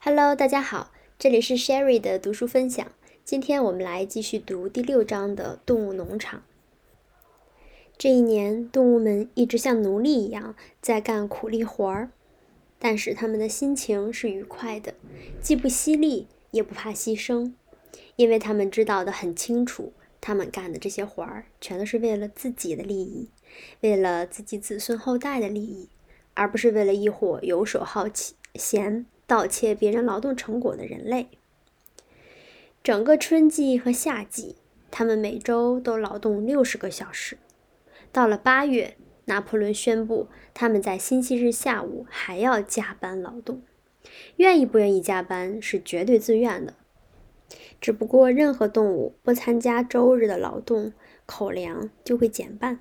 Hello，大家好，这里是 Sherry 的读书分享。今天我们来继续读第六章的动物农场。这一年，动物们一直像奴隶一样在干苦力活儿，但是他们的心情是愉快的，既不犀利，也不怕牺牲，因为他们知道的很清楚，他们干的这些活儿全都是为了自己的利益，为了自己子孙后代的利益，而不是为了一伙游手好闲。盗窃别人劳动成果的人类。整个春季和夏季，他们每周都劳动六十个小时。到了八月，拿破仑宣布他们在星期日下午还要加班劳动。愿意不愿意加班是绝对自愿的。只不过，任何动物不参加周日的劳动，口粮就会减半。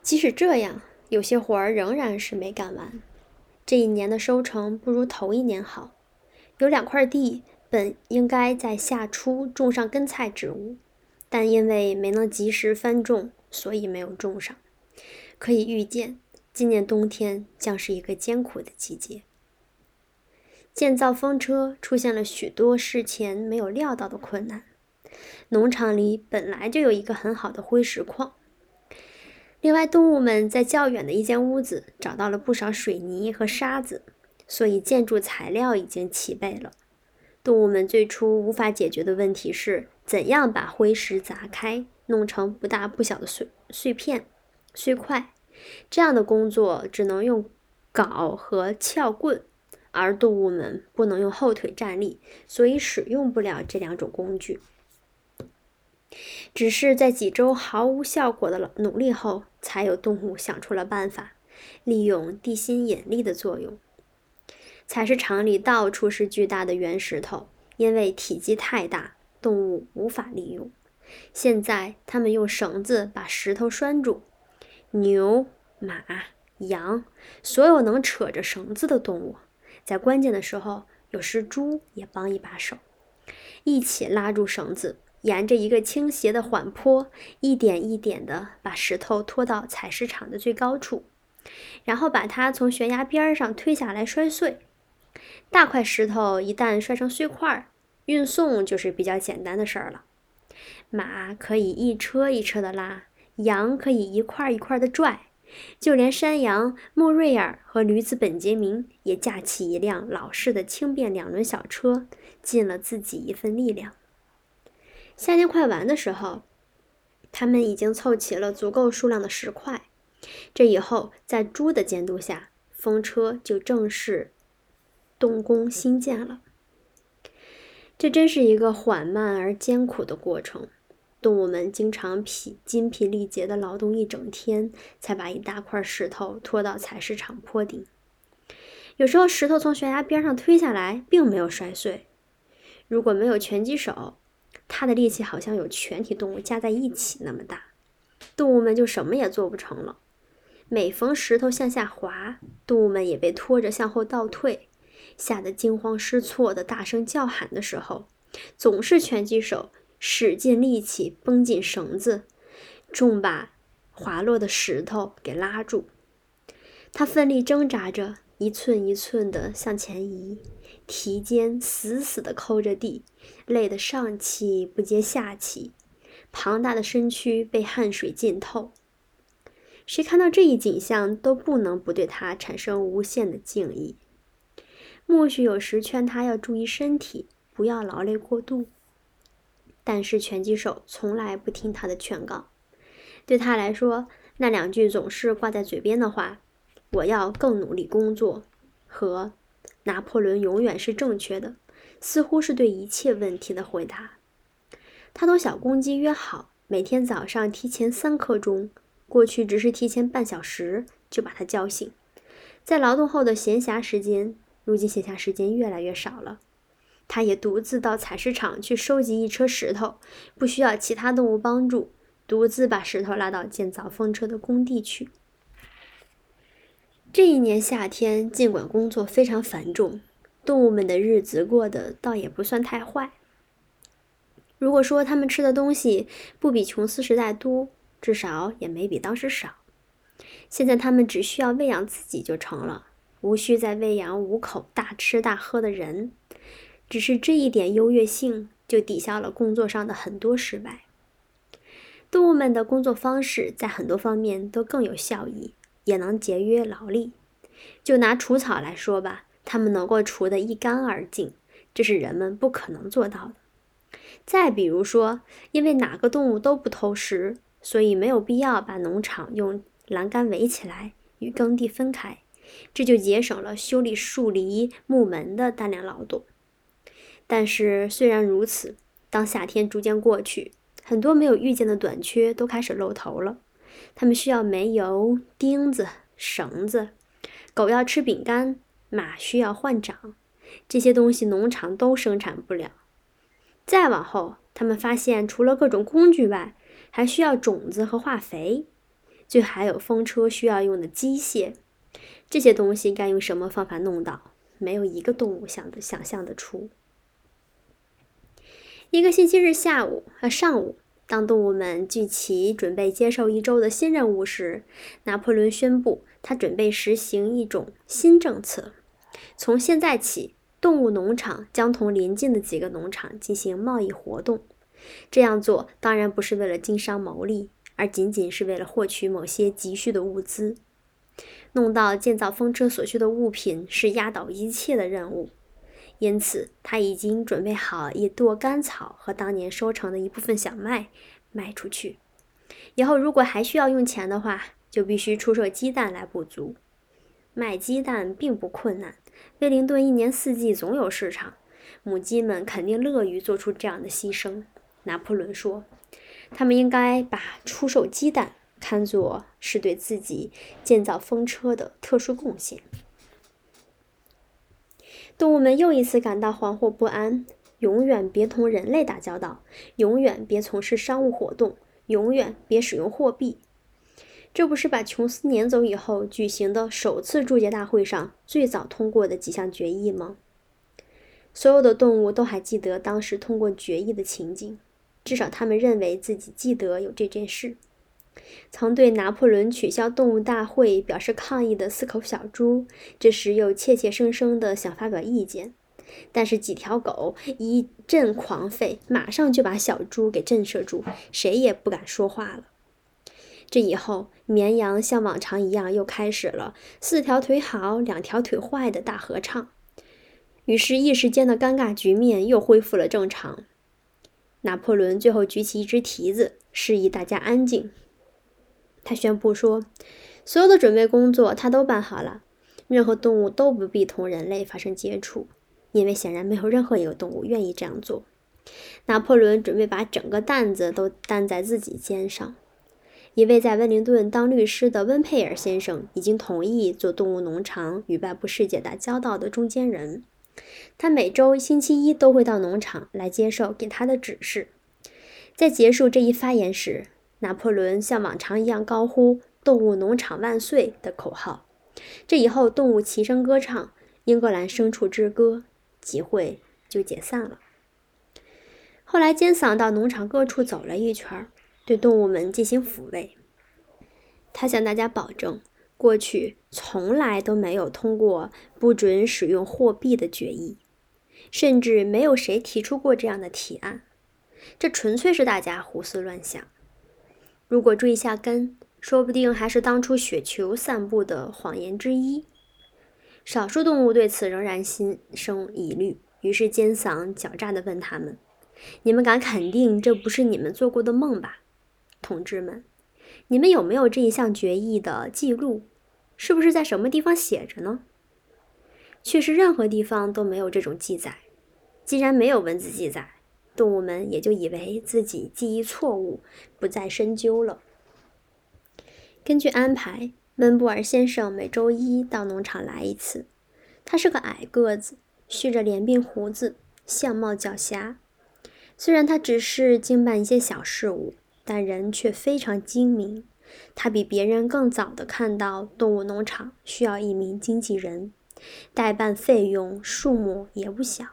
即使这样，有些活儿仍然是没干完。这一年的收成不如头一年好，有两块地本应该在夏初种上根菜植物，但因为没能及时翻种，所以没有种上。可以预见，今年冬天将是一个艰苦的季节。建造风车出现了许多事前没有料到的困难。农场里本来就有一个很好的灰石矿。另外，动物们在较远的一间屋子找到了不少水泥和沙子，所以建筑材料已经齐备了。动物们最初无法解决的问题是怎样把灰石砸开，弄成不大不小的碎碎片、碎块。这样的工作只能用镐和撬棍，而动物们不能用后腿站立，所以使用不了这两种工具。只是在几周毫无效果的努力后，才有动物想出了办法，利用地心引力的作用。采石场里到处是巨大的圆石头，因为体积太大，动物无法利用。现在，他们用绳子把石头拴住。牛、马、羊，所有能扯着绳子的动物，在关键的时候，有时猪也帮一把手，一起拉住绳子。沿着一个倾斜的缓坡，一点一点地把石头拖到采石场的最高处，然后把它从悬崖边上推下来摔碎。大块石头一旦摔成碎块，运送就是比较简单的事儿了。马可以一车一车的拉，羊可以一块一块的拽，就连山羊莫瑞尔和驴子本杰明也架起一辆老式的轻便两轮小车，尽了自己一份力量。夏天快完的时候，他们已经凑齐了足够数量的石块。这以后，在猪的监督下，风车就正式动工兴建了。这真是一个缓慢而艰苦的过程。动物们经常疲筋疲力竭地劳动一整天，才把一大块石头拖到采石场坡顶。有时候，石头从悬崖边上推下来，并没有摔碎。如果没有拳击手，他的力气好像有全体动物加在一起那么大，动物们就什么也做不成了。每逢石头向下滑，动物们也被拖着向后倒退，吓得惊慌失措的大声叫喊的时候，总是拳击手使尽力气绷紧绳子，重把滑落的石头给拉住。他奋力挣扎着，一寸一寸地向前移。蹄尖死死地抠着地，累得上气不接下气，庞大的身躯被汗水浸透。谁看到这一景象，都不能不对他产生无限的敬意。默许有时劝他要注意身体，不要劳累过度，但是拳击手从来不听他的劝告。对他来说，那两句总是挂在嘴边的话：“我要更努力工作”和。拿破仑永远是正确的，似乎是对一切问题的回答。他同小公鸡约好，每天早上提前三刻钟，过去只是提前半小时就把他叫醒。在劳动后的闲暇时间，如今闲暇时间越来越少了，他也独自到采石场去收集一车石头，不需要其他动物帮助，独自把石头拉到建造风车的工地去。这一年夏天，尽管工作非常繁重，动物们的日子过得倒也不算太坏。如果说他们吃的东西不比琼斯时代多，至少也没比当时少。现在他们只需要喂养自己就成了，无需再喂养五口大吃大喝的人。只是这一点优越性，就抵消了工作上的很多失败。动物们的工作方式在很多方面都更有效益，也能节约劳力。就拿除草来说吧，它们能够除得一干二净，这是人们不可能做到的。再比如说，因为哪个动物都不偷食，所以没有必要把农场用栏杆围起来，与耕地分开，这就节省了修理树篱、木门的大量劳动。但是，虽然如此，当夏天逐渐过去，很多没有预见的短缺都开始露头了。他们需要煤油、钉子、绳子，狗要吃饼干，马需要换掌，这些东西农场都生产不了。再往后，他们发现除了各种工具外，还需要种子和化肥，就还有风车需要用的机械。这些东西该用什么方法弄到？没有一个动物想的想象得出。一个星期日下午和上午，当动物们聚齐准备接受一周的新任务时，拿破仑宣布，他准备实行一种新政策。从现在起，动物农场将同邻近的几个农场进行贸易活动。这样做当然不是为了经商牟利，而仅仅是为了获取某些急需的物资。弄到建造风车所需的物品是压倒一切的任务。因此，他已经准备好一垛干草和当年收成的一部分小麦卖出去。以后如果还需要用钱的话，就必须出售鸡蛋来补足。卖鸡蛋并不困难，威灵顿一年四季总有市场，母鸡们肯定乐于做出这样的牺牲。拿破仑说：“他们应该把出售鸡蛋看作是对自己建造风车的特殊贡献。”动物们又一次感到惶惑不安。永远别同人类打交道，永远别从事商务活动，永远别使用货币。这不是把琼斯撵走以后举行的首次祝捷大会上最早通过的几项决议吗？所有的动物都还记得当时通过决议的情景，至少他们认为自己记得有这件事。曾对拿破仑取消动物大会表示抗议的四口小猪，这时又怯怯生生地想发表意见，但是几条狗一阵狂吠，马上就把小猪给震慑住，谁也不敢说话了。这以后，绵羊像往常一样又开始了四条腿好，两条腿坏的大合唱，于是，一时间的尴尬局面又恢复了正常。拿破仑最后举起一只蹄子，示意大家安静。他宣布说：“所有的准备工作他都办好了，任何动物都不必同人类发生接触，因为显然没有任何一个动物愿意这样做。”拿破仑准备把整个担子都担在自己肩上。一位在温灵顿当律师的温佩尔先生已经同意做动物农场与外部世界打交道的中间人。他每周星期一都会到农场来接受给他的指示。在结束这一发言时。拿破仑像往常一样高呼“动物农场万岁”的口号。这以后，动物齐声歌唱《英格兰牲畜之歌》，集会就解散了。后来，尖嗓到农场各处走了一圈，对动物们进行抚慰。他向大家保证，过去从来都没有通过不准使用货币的决议，甚至没有谁提出过这样的提案。这纯粹是大家胡思乱想。如果追下根，说不定还是当初雪球散布的谎言之一。少数动物对此仍然心生疑虑，于是尖嗓狡诈地问他们：“你们敢肯定这不是你们做过的梦吧，同志们？你们有没有这一项决议的记录？是不是在什么地方写着呢？”确实任何地方都没有这种记载。既然没有文字记载，动物们也就以为自己记忆错误，不再深究了。根据安排，温布尔先生每周一到农场来一次。他是个矮个子，蓄着连鬓胡子，相貌狡黠。虽然他只是经办一些小事务，但人却非常精明。他比别人更早地看到动物农场需要一名经纪人，代办费用数目也不小。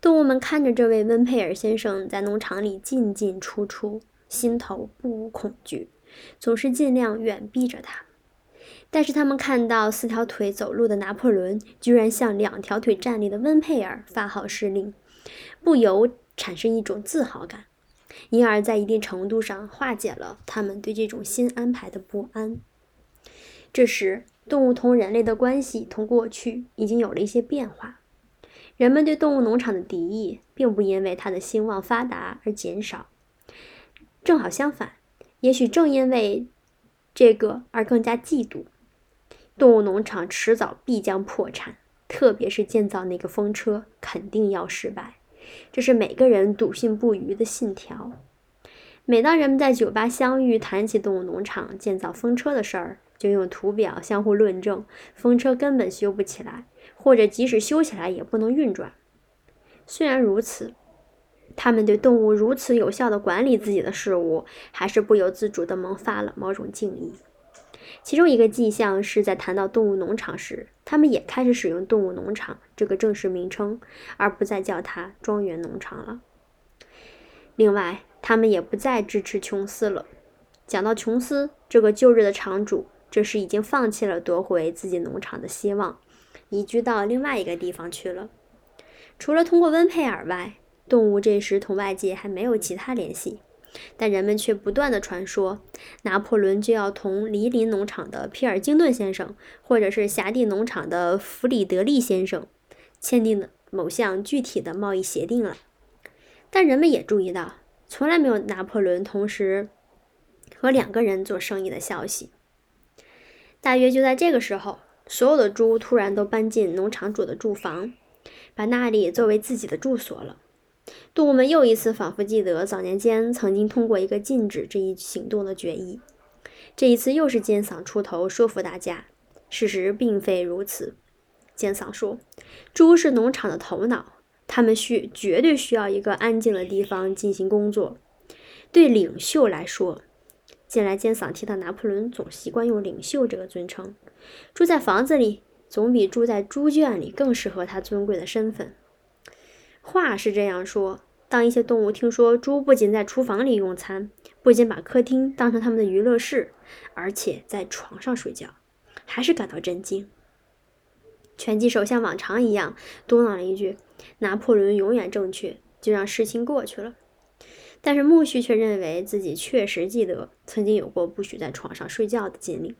动物们看着这位温佩尔先生在农场里进进出出，心头不无恐惧，总是尽量远避着他。但是他们看到四条腿走路的拿破仑，居然向两条腿站立的温佩尔发号施令，不由产生一种自豪感，因而，在一定程度上化解了他们对这种新安排的不安。这时，动物同人类的关系同过去已经有了一些变化。人们对动物农场的敌意，并不因为它的兴旺发达而减少，正好相反，也许正因为这个而更加嫉妒。动物农场迟早必将破产，特别是建造那个风车，肯定要失败。这是每个人笃信不渝的信条。每当人们在酒吧相遇，谈起动物农场建造风车的事儿，就用图表相互论证，风车根本修不起来，或者即使修起来也不能运转。虽然如此，他们对动物如此有效地管理自己的事物，还是不由自主地萌发了某种敬意。其中一个迹象是在谈到动物农场时，他们也开始使用“动物农场”这个正式名称，而不再叫它“庄园农场”了。另外，他们也不再支持琼斯了。讲到琼斯这个旧日的场主。这时已经放弃了夺回自己农场的希望，移居到另外一个地方去了。除了通过温佩尔外，动物这时同外界还没有其他联系，但人们却不断的传说，拿破仑就要同黎林农场的皮尔金顿先生，或者是辖地农场的弗里德利先生，签订的某项具体的贸易协定了。但人们也注意到，从来没有拿破仑同时和两个人做生意的消息。大约就在这个时候，所有的猪突然都搬进农场主的住房，把那里作为自己的住所了。动物们又一次仿佛记得早年间曾经通过一个禁止这一行动的决议。这一次又是尖嗓出头说服大家，事实并非如此。尖嗓说：“猪是农场的头脑，他们需绝对需要一个安静的地方进行工作。对领袖来说。”近来，尖嗓提到拿破仑总习惯用“领袖”这个尊称。住在房子里，总比住在猪圈里更适合他尊贵的身份。话是这样说：当一些动物听说猪不仅在厨房里用餐，不仅把客厅当成他们的娱乐室，而且在床上睡觉，还是感到震惊。拳击手像往常一样嘟囔了一句：“拿破仑永远正确。”就让事情过去了。但是木须却认为自己确实记得曾经有过不许在床上睡觉的经历。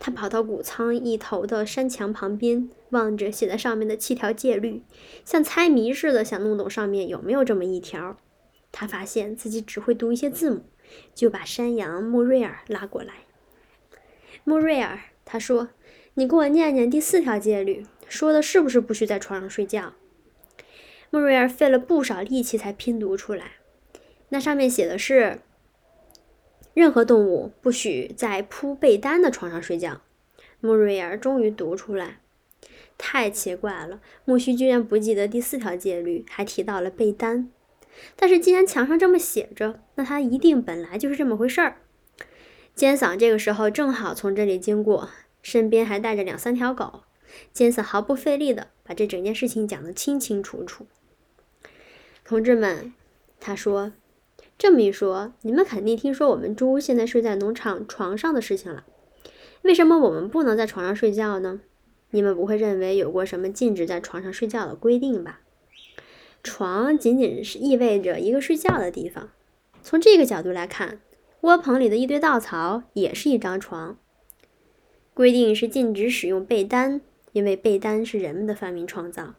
他跑到谷仓一头的山墙旁边，望着写在上面的七条戒律，像猜谜似的想弄懂上面有没有这么一条。他发现自己只会读一些字母，就把山羊穆瑞尔拉过来。穆瑞尔，他说：“你给我念念第四条戒律，说的是不是不许在床上睡觉？”穆瑞尔费了不少力气才拼读出来。那上面写的是：任何动物不许在铺被单的床上睡觉。穆瑞尔终于读出来，太奇怪了，木须居然不记得第四条戒律，还提到了被单。但是既然墙上这么写着，那他一定本来就是这么回事儿。尖嗓这个时候正好从这里经过，身边还带着两三条狗。尖嗓毫不费力的把这整件事情讲得清清楚楚。同志们，他说。这么一说，你们肯定听说我们猪现在睡在农场床上的事情了。为什么我们不能在床上睡觉呢？你们不会认为有过什么禁止在床上睡觉的规定吧？床仅仅是意味着一个睡觉的地方。从这个角度来看，窝棚里的一堆稻草也是一张床。规定是禁止使用被单，因为被单是人们的发明创造。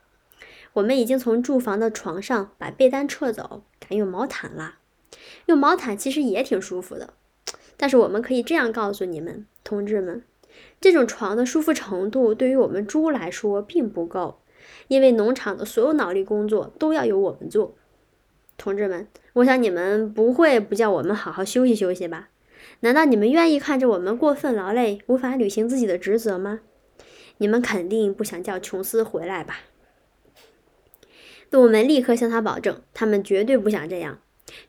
我们已经从住房的床上把被单撤走，改用毛毯了。用毛毯其实也挺舒服的，但是我们可以这样告诉你们，同志们，这种床的舒服程度对于我们猪来说并不够，因为农场的所有脑力工作都要由我们做。同志们，我想你们不会不叫我们好好休息休息吧？难道你们愿意看着我们过分劳累，无法履行自己的职责吗？你们肯定不想叫琼斯回来吧？动物们立刻向他保证，他们绝对不想这样。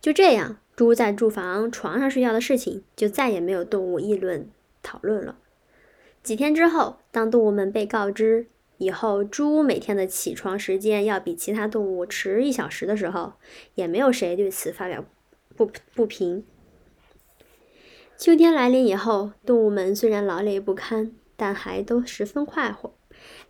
就这样，猪在住房床上睡觉的事情就再也没有动物议论讨论了。几天之后，当动物们被告知以后猪每天的起床时间要比其他动物迟一小时的时候，也没有谁对此发表不不平。秋天来临以后，动物们虽然劳累不堪，但还都十分快活。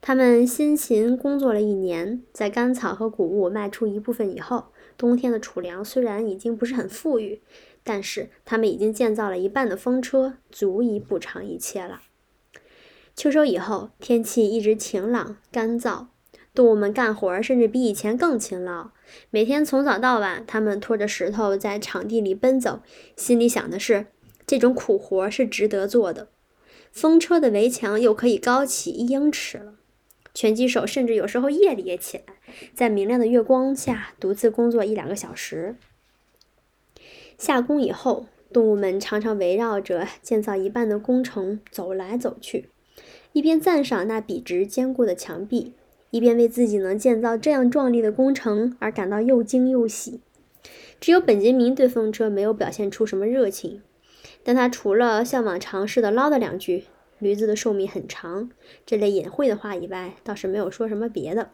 他们辛勤工作了一年，在干草和谷物卖出一部分以后，冬天的储粮虽然已经不是很富裕，但是他们已经建造了一半的风车，足以补偿一切了。秋收以后，天气一直晴朗干燥，动物们干活甚至比以前更勤劳。每天从早到晚，他们拖着石头在场地里奔走，心里想的是：这种苦活是值得做的。风车的围墙又可以高起一英尺了。拳击手甚至有时候夜里也起来，在明亮的月光下独自工作一两个小时。下工以后，动物们常常围绕着建造一半的工程走来走去，一边赞赏那笔直坚固的墙壁，一边为自己能建造这样壮丽的工程而感到又惊又喜。只有本杰明对风车没有表现出什么热情，但他除了像往常似的唠叨两句。驴子的寿命很长，这类隐晦的话以外，倒是没有说什么别的。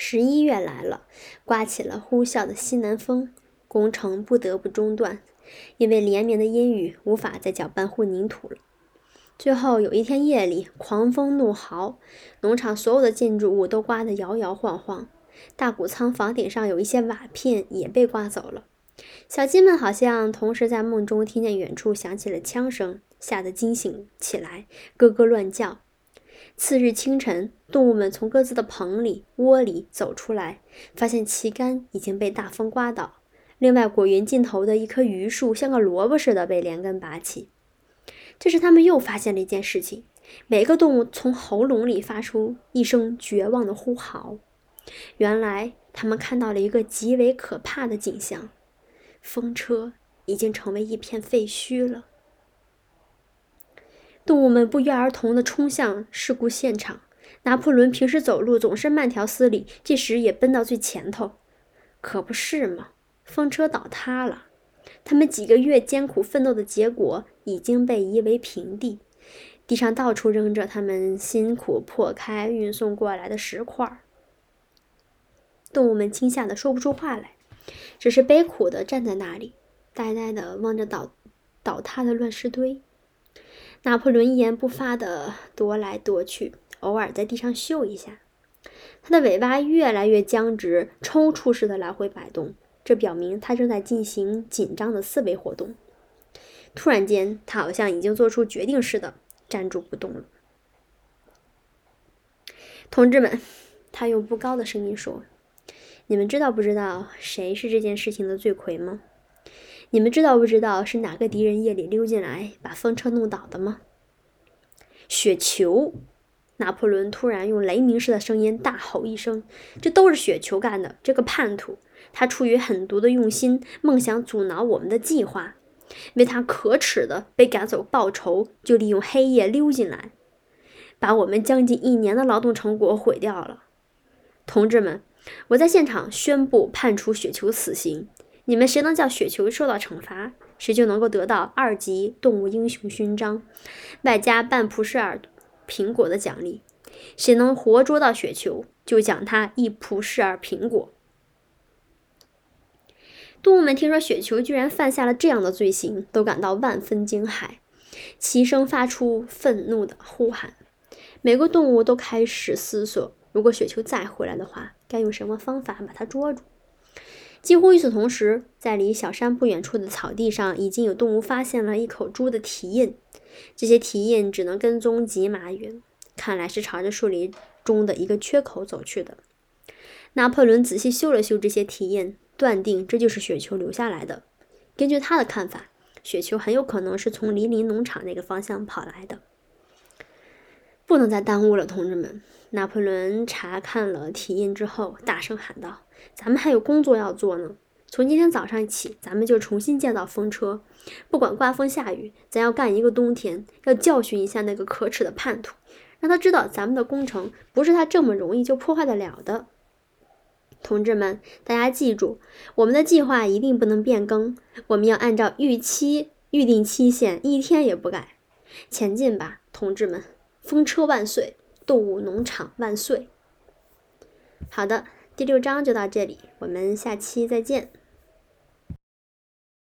十一月来了，刮起了呼啸的西南风，工程不得不中断，因为连绵的阴雨无法再搅拌混凝土了。最后有一天夜里，狂风怒号，农场所有的建筑物都刮得摇摇晃晃，大谷仓房顶上有一些瓦片也被刮走了。小鸡们好像同时在梦中听见远处响起了枪声，吓得惊醒起来，咯咯乱叫。次日清晨，动物们从各自的棚里、窝里走出来，发现旗杆已经被大风刮倒。另外，果园尽头的一棵榆树像个萝卜似的被连根拔起。这时，他们又发现了一件事情：每个动物从喉咙里发出一声绝望的呼嚎。原来，他们看到了一个极为可怕的景象。风车已经成为一片废墟了。动物们不约而同地冲向事故现场。拿破仑平时走路总是慢条斯理，这时也奔到最前头。可不是嘛，风车倒塌了。他们几个月艰苦奋斗的结果已经被夷为平地，地上到处扔着他们辛苦破开、运送过来的石块。动物们惊吓得说不出话来。只是悲苦的站在那里，呆呆的望着倒倒塌的乱石堆。拿破仑一言不发地踱来踱去，偶尔在地上嗅一下。他的尾巴越来越僵直，抽搐似的来回摆动，这表明他正在进行紧张的思维活动。突然间，他好像已经做出决定似的，站住不动了。同志们，他用不高的声音说。你们知道不知道谁是这件事情的罪魁吗？你们知道不知道是哪个敌人夜里溜进来把风车弄倒的吗？雪球！拿破仑突然用雷鸣似的声音大吼一声：“这都是雪球干的！这个叛徒，他出于狠毒的用心，梦想阻挠我们的计划，为他可耻的被赶走报仇，就利用黑夜溜进来，把我们将近一年的劳动成果毁掉了，同志们！”我在现场宣布判处雪球死刑。你们谁能叫雪球受到惩罚，谁就能够得到二级动物英雄勋章，外加半普什尔苹果的奖励。谁能活捉到雪球，就奖他一普什尔苹果。动物们听说雪球居然犯下了这样的罪行，都感到万分惊骇，齐声发出愤怒的呼喊。每个动物都开始思索。如果雪球再回来的话，该用什么方法把它捉住？几乎与此同时，在离小山不远处的草地上，已经有动物发现了一口猪的蹄印。这些蹄印只能跟踪几码远，看来是朝着树林中的一个缺口走去的。拿破仑仔细嗅了嗅这些蹄印，断定这就是雪球留下来的。根据他的看法，雪球很有可能是从林林农场那个方向跑来的。不能再耽误了，同志们！拿破仑查看了蹄印之后，大声喊道：“咱们还有工作要做呢！从今天早上起，咱们就重新建造风车，不管刮风下雨，咱要干一个冬天，要教训一下那个可耻的叛徒，让他知道咱们的工程不是他这么容易就破坏得了的。同志们，大家记住，我们的计划一定不能变更，我们要按照预期预定期限，一天也不改，前进吧，同志们！风车万岁！动物农场万岁！好的，第六章就到这里，我们下期再见。